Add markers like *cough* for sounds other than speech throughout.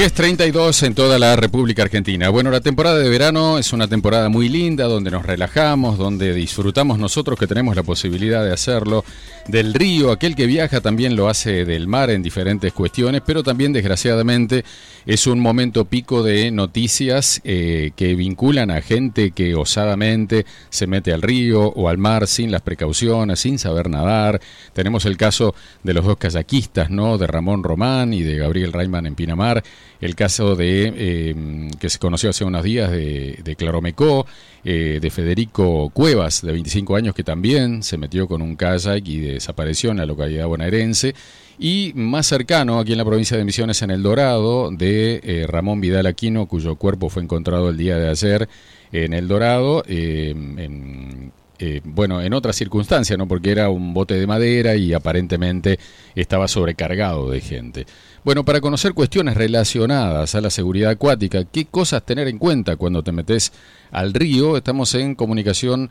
10.32 en toda la República Argentina. Bueno, la temporada de verano es una temporada muy linda donde nos relajamos, donde disfrutamos nosotros que tenemos la posibilidad de hacerlo del río. Aquel que viaja también lo hace del mar en diferentes cuestiones, pero también desgraciadamente es un momento pico de noticias eh, que vinculan a gente que osadamente se mete al río o al mar sin las precauciones, sin saber nadar. Tenemos el caso de los dos kayakistas, ¿no? De Ramón Román y de Gabriel Rayman en Pinamar el caso de eh, que se conoció hace unos días de, de Claromecó, eh, de Federico Cuevas, de 25 años, que también se metió con un kayak y desapareció en la localidad bonaerense. Y más cercano, aquí en la provincia de Misiones, en El Dorado, de eh, Ramón Vidal Aquino, cuyo cuerpo fue encontrado el día de ayer en El Dorado, en, eh, bueno, en otras circunstancias, ¿no? Porque era un bote de madera y aparentemente estaba sobrecargado de gente. Bueno, para conocer cuestiones relacionadas a la seguridad acuática, qué cosas tener en cuenta cuando te metes al río, estamos en comunicación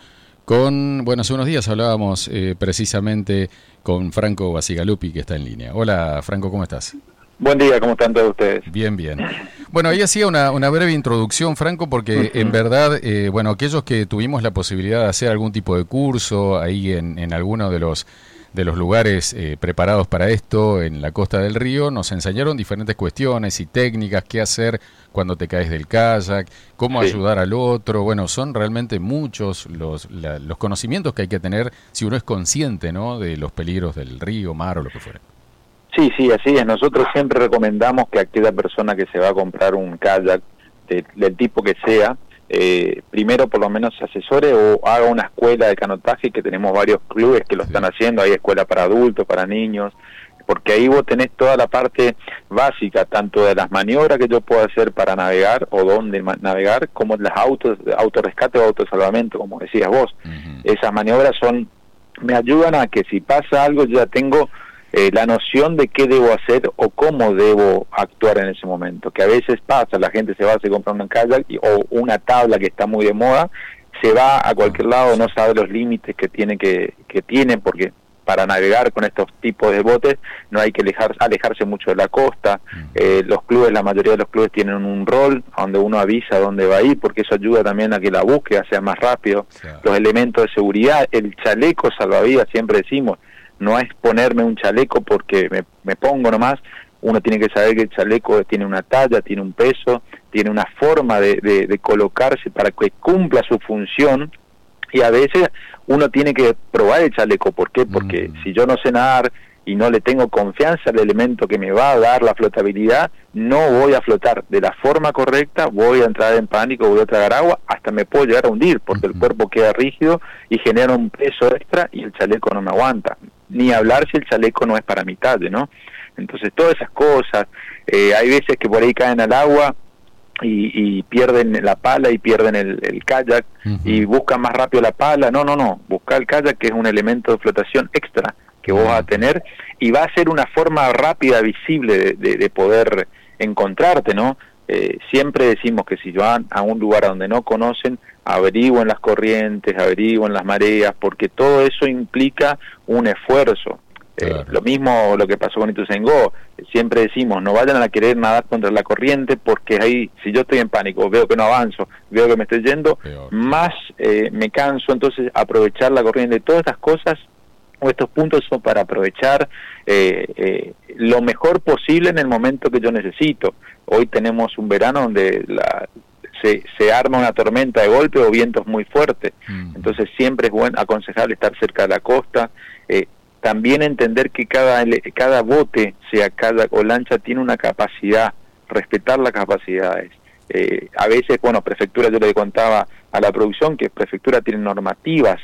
con, bueno, hace unos días hablábamos eh, precisamente con Franco Basigalupi, que está en línea. Hola, Franco, ¿cómo estás? Buen día, ¿cómo están todos ustedes? Bien, bien. Bueno, ahí hacía una, una breve introducción, Franco, porque en verdad, eh, bueno, aquellos que tuvimos la posibilidad de hacer algún tipo de curso ahí en, en alguno de los de los lugares eh, preparados para esto en la costa del río, nos enseñaron diferentes cuestiones y técnicas, qué hacer cuando te caes del kayak, cómo ayudar al otro. Bueno, son realmente muchos los, los conocimientos que hay que tener si uno es consciente ¿no? de los peligros del río, mar o lo que fuera. Sí, sí, así es. Nosotros siempre recomendamos que aquella persona que se va a comprar un kayak, del tipo que sea, eh, primero por lo menos se asesore o haga una escuela de canotaje, que tenemos varios clubes que lo están haciendo, hay escuela para adultos, para niños, porque ahí vos tenés toda la parte básica, tanto de las maniobras que yo puedo hacer para navegar o dónde navegar, como las autos, autorrescate o autosalvamento, como decías vos. Esas maniobras son, me ayudan a que si pasa algo yo ya tengo eh, la noción de qué debo hacer o cómo debo actuar en ese momento. Que a veces pasa, la gente se va, se compra una kayak o una tabla que está muy de moda, se va a cualquier lado, no sabe los límites que tiene que, que tiene, porque para navegar con estos tipos de botes no hay que alejar, alejarse mucho de la costa. Eh, los clubes, la mayoría de los clubes tienen un rol donde uno avisa dónde va a ir, porque eso ayuda también a que la búsqueda sea más rápido. Los elementos de seguridad, el chaleco salvavidas, siempre decimos, no es ponerme un chaleco porque me, me pongo nomás, uno tiene que saber que el chaleco tiene una talla, tiene un peso, tiene una forma de, de, colocarse para que cumpla su función. Y a veces uno tiene que probar el chaleco, ¿por qué? Porque mm. si yo no sé nadar y no le tengo confianza al elemento que me va a dar la flotabilidad, no voy a flotar de la forma correcta, voy a entrar en pánico, voy a tragar agua, hasta me puedo llegar a hundir porque el cuerpo queda rígido y genera un peso extra y el chaleco no me aguanta ni hablar si el chaleco no es para mitad, ¿no? Entonces todas esas cosas, eh, hay veces que por ahí caen al agua y, pierden la pala y pierden el, kayak y buscan más rápido la pala, no, no, no, busca el kayak que es un elemento de flotación extra que vos vas a tener y va a ser una forma rápida, visible de, poder encontrarte, ¿no? Eh, siempre decimos que si van a un lugar donde no conocen, averigüen las corrientes, averigüen las mareas, porque todo eso implica un esfuerzo. Eh, lo mismo lo que pasó con Ituzaingó, siempre decimos, no vayan a querer nadar contra la corriente porque ahí, si yo estoy en pánico, veo que no avanzo, veo que me estoy yendo, más eh, me canso, entonces aprovechar la corriente, todas estas cosas o estos puntos son para aprovechar eh, lo mejor posible en el momento que yo necesito. Hoy tenemos un verano donde la, se, se arma una tormenta de golpe o vientos muy fuertes. Mm. Entonces siempre es bueno, aconsejable estar cerca de la costa. Eh, también entender que cada, cada bote, sea cada o lancha, tiene una capacidad, respetar las capacidades. Eh, a veces, bueno, prefectura, yo le contaba a la producción que prefectura tiene normativas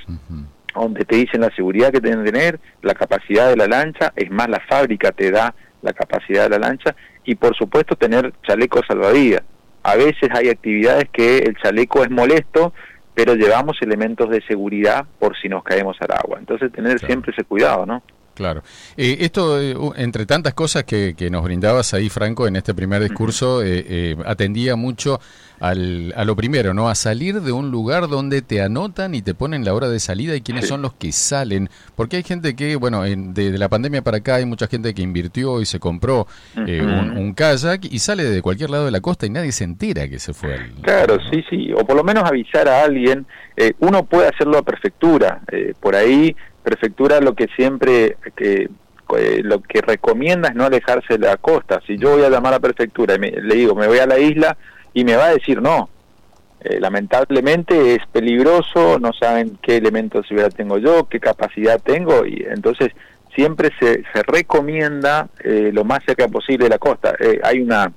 donde te dicen la seguridad que tienen que tener, la capacidad de la lancha, es más, la fábrica te da la capacidad de la lancha y por supuesto tener chalecos salvavidas a veces hay actividades que el chaleco es molesto, pero llevamos elementos de seguridad por si nos caemos al agua. Entonces tener siempre ese cuidado, ¿no? Claro. Eh, esto, eh, entre tantas cosas que, nos brindabas ahí, Franco, en este primer discurso, eh, atendía mucho al, a lo primero, ¿no? A salir de un lugar donde te anotan y te ponen la hora de salida y quiénes son los que salen. Porque hay gente que, bueno, en, de, la pandemia para acá hay mucha gente que invirtió y se compró un, kayak y sale de cualquier lado de la costa y nadie se entera que se fue. Claro, sí, sí. O por lo menos avisar a alguien. uno puede hacerlo a prefectura. por ahí prefectura lo que siempre que eh, lo que recomienda es no alejarse de la costa. Si yo voy a llamar a la prefectura y le digo me voy a la isla y me va a decir no. Eh, lamentablemente es peligroso, no saben qué elementos de seguridad tengo yo, qué capacidad tengo y entonces siempre se, se recomienda eh, lo más cerca posible de la costa. hay una,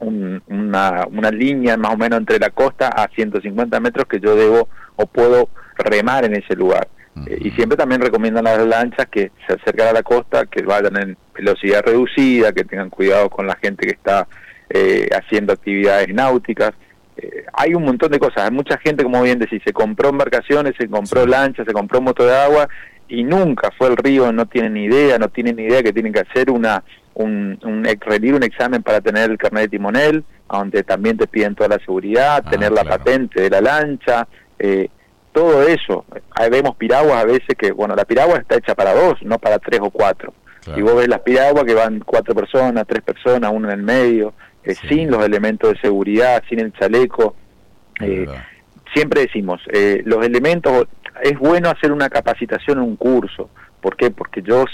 una, una línea más o menos entre la costa a 150 metros que yo debo o puedo remar en ese lugar. Eh, y siempre también recomiendan a las lanchas que se acercan a la costa, que vayan en velocidad reducida, que tengan cuidado con la gente que está eh, haciendo actividades náuticas. Eh, hay un montón de cosas. Hay mucha gente, como bien decís, se compró embarcaciones, se compró lanchas, se compró moto de agua y nunca fue al río, no tienen ni idea, no tienen ni idea que tienen que hacer una un, un, un examen para tener el carnet de timonel, donde también te piden toda la seguridad, ah, tener la patente de la lancha. Eh, todo eso. Ahí vemos piraguas a veces que, bueno, la piragua está hecha para dos, no para tres o cuatro. Y vos ves las piraguas que van cuatro personas, tres personas, uno en el medio, eh, sin los elementos de seguridad, sin el chaleco. Eh, siempre decimos, eh, los elementos, es bueno hacer una capacitación, un curso. ¿Por qué? Porque yo...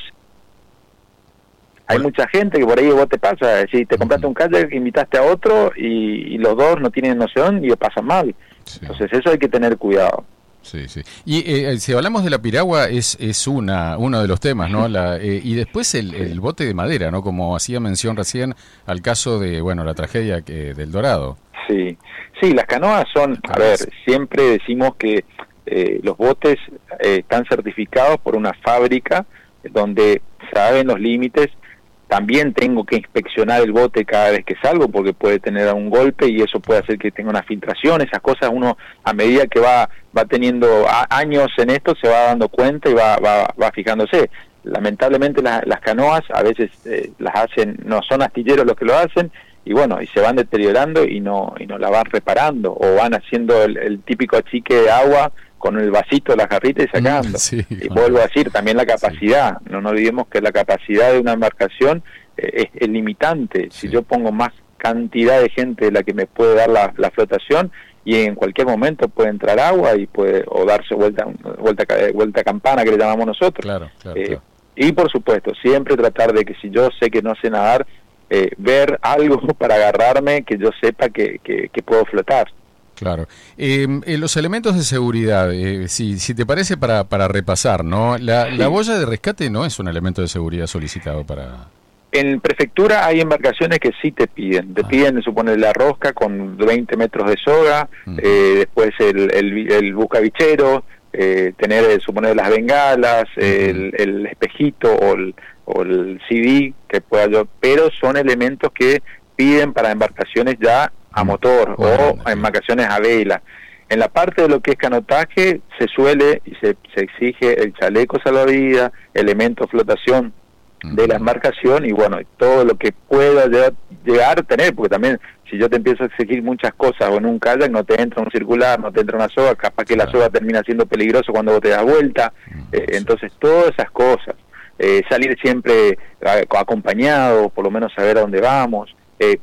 Hay mucha gente que por ahí vos te pasa, si te compraste un kayak, invitaste a otro y, los dos no tienen noción y lo pasan mal. Entonces eso hay que tener cuidado. Sí, sí. Y eh, eh, si hablamos de la piragua, es, es una, uno de los temas, ¿no? La, eh, y después el, bote de madera, ¿no? Como hacía mención recién al caso de, bueno, la tragedia que, del Dorado. Sí, sí, las canoas son, a ver, siempre decimos que los botes están certificados por una fábrica donde saben los límites también tengo que inspeccionar el bote cada vez que salgo porque puede tener un golpe y eso puede hacer que tenga una filtración, esas cosas uno a medida que va va teniendo años en esto se va dando cuenta y va, va, va fijándose. Lamentablemente las canoas a veces eh, las hacen, no son astilleros los que lo hacen y bueno, y se van deteriorando y no y no la van reparando o van haciendo el, típico achique de agua con el vasito de la jarrita y sacando. y vuelvo a decir, también la capacidad. No nos olvidemos que la capacidad de una embarcación eh, es, limitante. Si yo pongo más cantidad de gente de la que me puede dar la, flotación y en cualquier momento puede entrar agua y puede o darse vuelta vuelta vuelta campana que le llamamos nosotros. Eh, y por supuesto, siempre tratar de que si yo sé que no sé nadar, eh, ver algo *laughs* para agarrarme que yo sepa que, que puedo flotar. Claro. Em, eh, los elementos de seguridad, eh, si, si te parece para, para repasar, ¿no? La, la boya de rescate no es un elemento de seguridad solicitado para... En prefectura hay embarcaciones que sí te piden. Te ah. piden, supone, la rosca con 20 metros de soga, eh, después el, el, el buscabichero, eh, tener, suponer, las bengalas, el, el, espejito o el, o el CD que pueda yo, pero son elementos que piden para embarcaciones ya a motor o en embarcaciones a vela. En la parte de lo que es canotaje se suele y se, se exige el chaleco salvavidas, elemento flotación de la embarcación y bueno, todo lo que pueda llegar, a tener, porque también si yo te empiezo a exigir muchas cosas o en un kayak no te entra un circular, no te entra una soga, capaz que la soga termina siendo peligroso cuando vos te das vuelta, eh, entonces todas esas cosas, eh, salir siempre acompañado, por lo menos saber a dónde vamos, eh,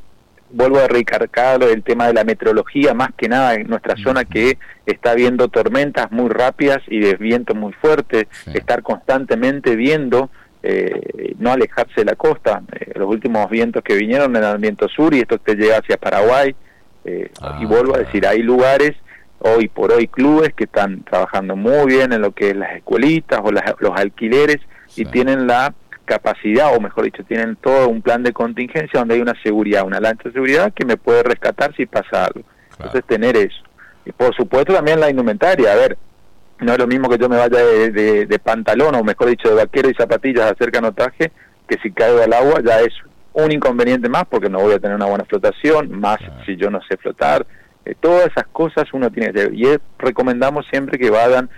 vuelvo a recargar el tema de la meteorología, más que nada en nuestra zona que está viendo tormentas muy rápidas y de viento muy fuerte, estar constantemente viendo, eh, no alejarse de la costa. Eh, los últimos vientos que vinieron eran el viento sur y esto te llega hacia Paraguay. Eh, y ah, vuelvo a decir, hay lugares, hoy por hoy clubes que están trabajando muy bien en lo que es las escuelitas o los alquileres y tienen la capacidad, o mejor dicho, tienen todo un plan de contingencia donde hay una seguridad, una lancha de seguridad que me puede rescatar si pasa algo. Entonces, tener eso. Y por supuesto también la indumentaria, a ver, no es lo mismo que yo me vaya de, pantalón, o mejor dicho, de vaquero y zapatillas a hacer canotaje, que si caigo al agua ya es un inconveniente más porque no voy a tener una buena flotación, más si yo no sé flotar. Eh, todas esas cosas uno tiene que hacer. Y recomendamos siempre que vayan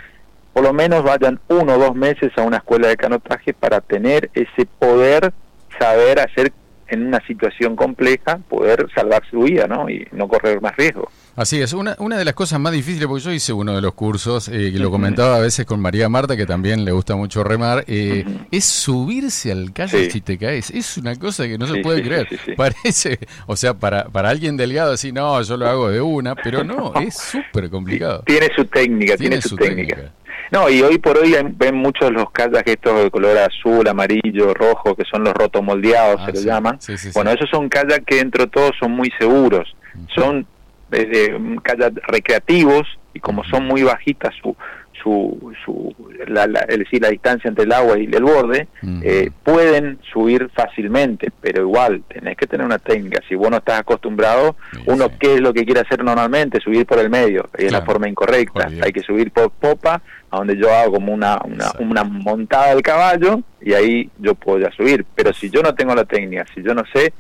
por lo menos vayan uno o dos meses a una escuela de canotaje para tener ese poder, saber hacer en una situación compleja, poder salvar su vida ¿no? y no correr más riesgo. Así es, una, una de las cosas más difíciles, porque yo hice uno de los cursos, eh, y lo comentaba a veces con María Marta, que también le gusta mucho remar, eh, es subirse al kayak si te caes. Es una cosa que no se puede creer. Parece, o sea, para, para alguien delgado así, no, yo lo hago de una, pero no, *laughs* es súper complicado. Tiene su técnica, tiene, su, técnica. No, y hoy por hoy ven muchos los kayaks estos de color azul, amarillo, rojo, que son los rotomoldeados, ah, se lo llaman. bueno, esos son kayaks que dentro de todo son muy seguros. Son eh, kayak recreativos y como son muy bajitas su, su, su la, es decir, la distancia entre el agua y el borde, eh, pueden subir fácilmente, pero igual tenés que tener una técnica. Si vos no estás acostumbrado, uno qué es lo que quiere hacer normalmente, subir por el medio, y es la forma incorrecta. Hay que subir por popa, a donde yo hago como una, una, una montada del caballo, y ahí yo puedo ya subir. Pero si yo no tengo la técnica, si yo no sé,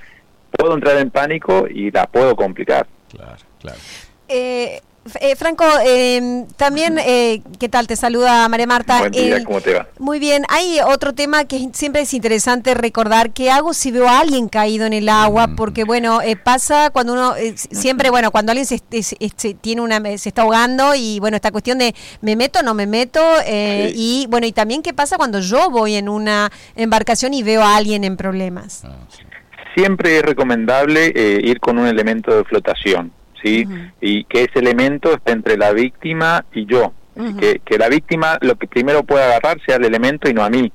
puedo entrar en pánico y la puedo complicar. Claro, claro. Eh, eh, Franco, eh, también, eh, ¿qué tal? Te saluda María Marta. Buen día, ¿cómo te va? Muy bien. Hay otro tema que siempre es interesante recordar. ¿Qué hago si veo a alguien caído en el agua? Mm. Porque, bueno, pasa cuando uno, siempre, bueno, cuando alguien se, tiene una, se está ahogando y, bueno, esta cuestión de me meto o no me meto. Y, bueno, y también qué pasa cuando yo voy en una embarcación y veo a alguien en problemas. Ah, siempre es recomendable ir con un elemento de flotación y que ese elemento esté entre la víctima y yo. que, que, la víctima lo que primero pueda agarrar sea el elemento y no a mí.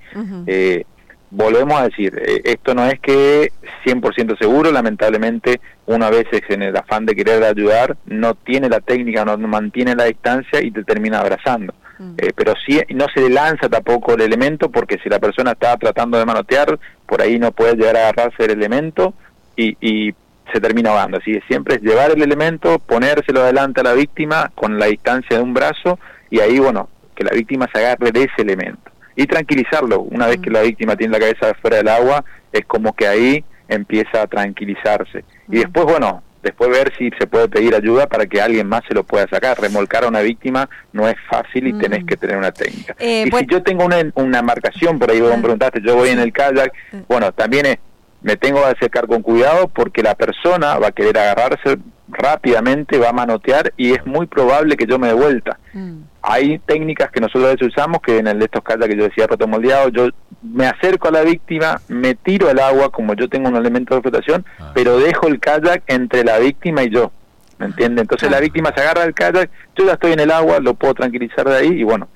Eh, volvemos a decir, eh, esto no es que 100% seguro, lamentablemente uno a veces en el afán de querer ayudar no tiene la técnica, no mantiene la distancia y te termina abrazando. Eh, pero sí, no se le lanza tampoco el elemento porque si la persona está tratando de manotear, por ahí no puede llegar a agarrarse el elemento y, y se termina ahogando. Así que siempre es llevar el elemento, ponérselo adelante a la víctima con la distancia de un brazo y ahí, bueno, que la víctima se agarre de ese elemento. Y tranquilizarlo, una vez que la víctima tiene la cabeza fuera del agua, es como que ahí empieza a tranquilizarse. Y después, bueno, después ver si se puede pedir ayuda para que alguien más se lo pueda sacar. Remolcar a una víctima no es fácil y tenés que tener una técnica. Eh, y si yo tengo una, una marcación, por ahí vos me preguntaste, yo voy en el kayak, bueno, también es me tengo que acercar con cuidado porque la persona va a querer agarrarse rápidamente, va a manotear y es muy probable que yo me dé vuelta. Mm. Hay técnicas que nosotros a veces usamos, que en el de estos casos que yo decía rotomoldeado, yo me acerco a la víctima, me tiro al agua como yo tengo un elemento de flotación, ah. pero dejo el kayak entre la víctima y yo. ¿Me entiende? Entonces la víctima se agarra al kayak, yo ya estoy en el agua, lo puedo tranquilizar de ahí y bueno,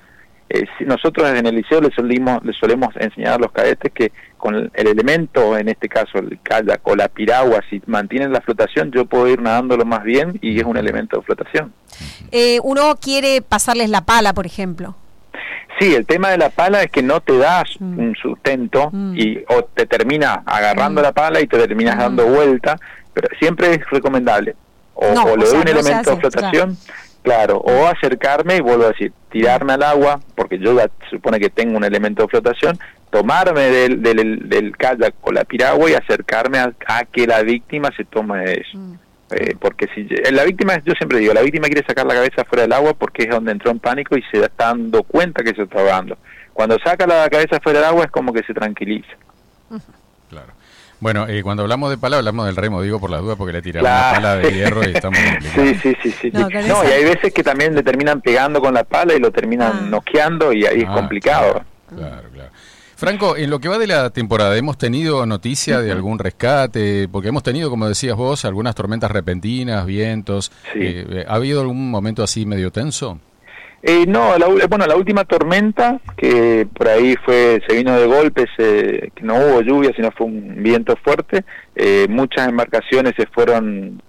eh, nosotros en el liceo les, solimos, les solemos enseñar a los cadetes que con el, elemento, en este caso el kayak o la piragua, si mantienen la flotación, yo puedo ir nadándolo más bien y es un elemento de flotación. Eh, uno quiere pasarles la pala, por ejemplo. Sí, el tema de la pala es que no te das mm. un sustento mm. y o te termina agarrando mm. la pala y te terminas dando vuelta, pero siempre es recomendable. O, le doy un elemento de flotación. Claro, o acercarme y vuelvo a decir, tirarme al agua, porque yo supone que tengo un elemento de flotación, tomarme del, del, del kayak o la piragua y acercarme a, que la víctima se tome de eso. Mm. Eh, porque si la víctima, yo siempre digo, la víctima quiere sacar la cabeza fuera del agua porque es donde entró en pánico y se está dando cuenta que se está ahogando. Cuando saca la cabeza fuera del agua es como que se tranquiliza. Claro. Bueno, eh, cuando hablamos de pala, hablamos del remo, digo por las dudas, porque le tiramos una pala de hierro y estamos *laughs* Sí, sí, sí. sí. No, y hay veces que también le terminan pegando con la pala y lo terminan ah. noqueando y ahí es ah, complicado. Claro, claro. Franco, en lo que va de la temporada, ¿hemos tenido noticia de algún rescate? Porque hemos tenido, como decías vos, algunas tormentas repentinas, vientos. Eh, ¿Ha habido algún momento así medio tenso? Eh, no, la, bueno, la última tormenta, que por ahí fue se vino de golpes, que no hubo lluvia, sino fue un viento fuerte, eh, muchas embarcaciones se fueron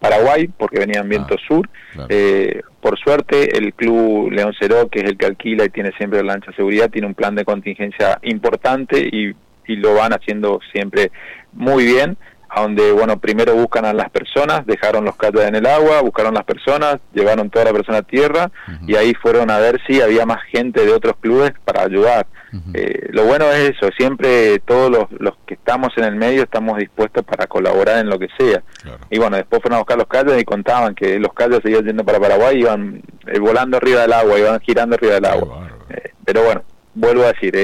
Paraguay porque venían viento ah, sur. Eh, por suerte, el club León Ceró, que es el que alquila y tiene siempre lancha de seguridad, tiene un plan de contingencia importante y, y lo van haciendo siempre muy bien donde, bueno, primero buscan a las personas, dejaron los kayaks en el agua, buscaron las personas, llevaron toda la persona a tierra y ahí fueron a ver si había más gente de otros clubes para ayudar. Eh, lo bueno es eso, siempre todos los, los, que estamos en el medio estamos dispuestos para colaborar en lo que sea. Y bueno, después fueron a buscar los kayaks y contaban que los kayaks seguían yendo para Paraguay, iban eh, volando arriba del agua, iban girando arriba del agua. Eh, pero bueno, vuelvo a decir,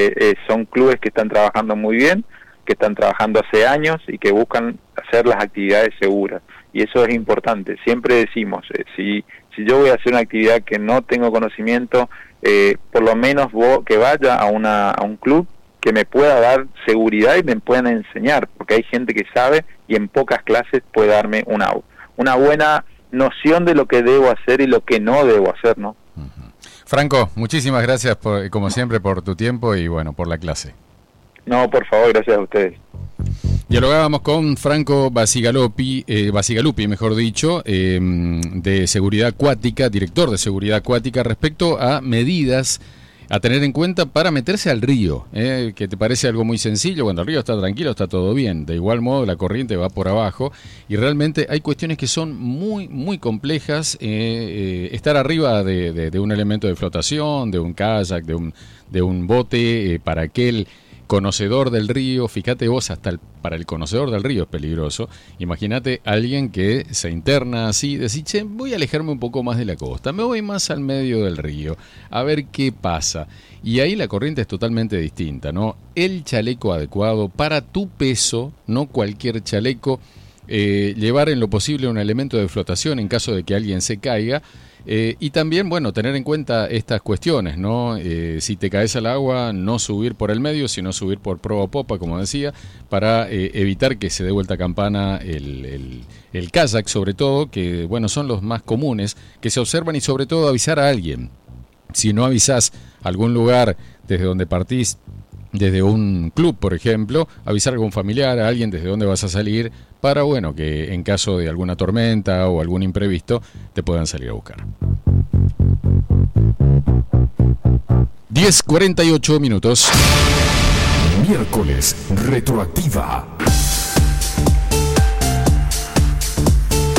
son clubes que están trabajando muy bien que están trabajando hace años y que buscan hacer las actividades seguras. Y eso es importante. Siempre decimos, eh, si, si yo voy a hacer una actividad que no tengo conocimiento, eh, por lo menos que vaya a, una, a un club que me pueda dar seguridad y me puedan enseñar, porque hay gente que sabe y en pocas clases puede darme una, una buena noción de lo que debo hacer y lo que no debo hacer, ¿no? Franco, muchísimas gracias por, como siempre por tu tiempo y bueno, por la clase. No, por favor, gracias a ustedes. Dialogábamos con Franco Basigalupi, eh, Basigalupi mejor dicho, em, de seguridad acuática, director de seguridad acuática, respecto a medidas a tener en cuenta para meterse al río, eh, que te parece algo muy sencillo, cuando el río está tranquilo está todo bien, de igual modo la corriente va por abajo y realmente hay cuestiones que son muy, muy complejas, eh, eh, estar arriba de, de, un elemento de flotación, de un kayak, de un, de un bote, para aquel conocedor del río, fíjate vos, hasta para el conocedor del río es peligroso. Imagínate alguien que se interna así, decir, che, voy a alejarme un poco más de la costa, me voy más al medio del río, a ver qué pasa. Y ahí la corriente es totalmente distinta, ¿no? El chaleco adecuado para tu peso, no cualquier chaleco, eh, llevar en lo posible un elemento de flotación en caso de que alguien se caiga eh, y también, bueno, tener en cuenta estas cuestiones, ¿no? Eh, si te caes al agua, no subir por el medio, sino subir por proa o popa, como decía, para eh, evitar que se dé vuelta campana el, el, el, kayak, sobre todo, que, bueno, son los más comunes, que se observan y sobre todo avisar a alguien. Si no avisás algún lugar desde donde partís desde un club, por ejemplo, avisar a algún familiar, a alguien desde dónde vas a salir, para, bueno, que en caso de alguna tormenta o algún imprevisto, te puedan salir a buscar. 10.48 minutos. Miércoles, retroactiva.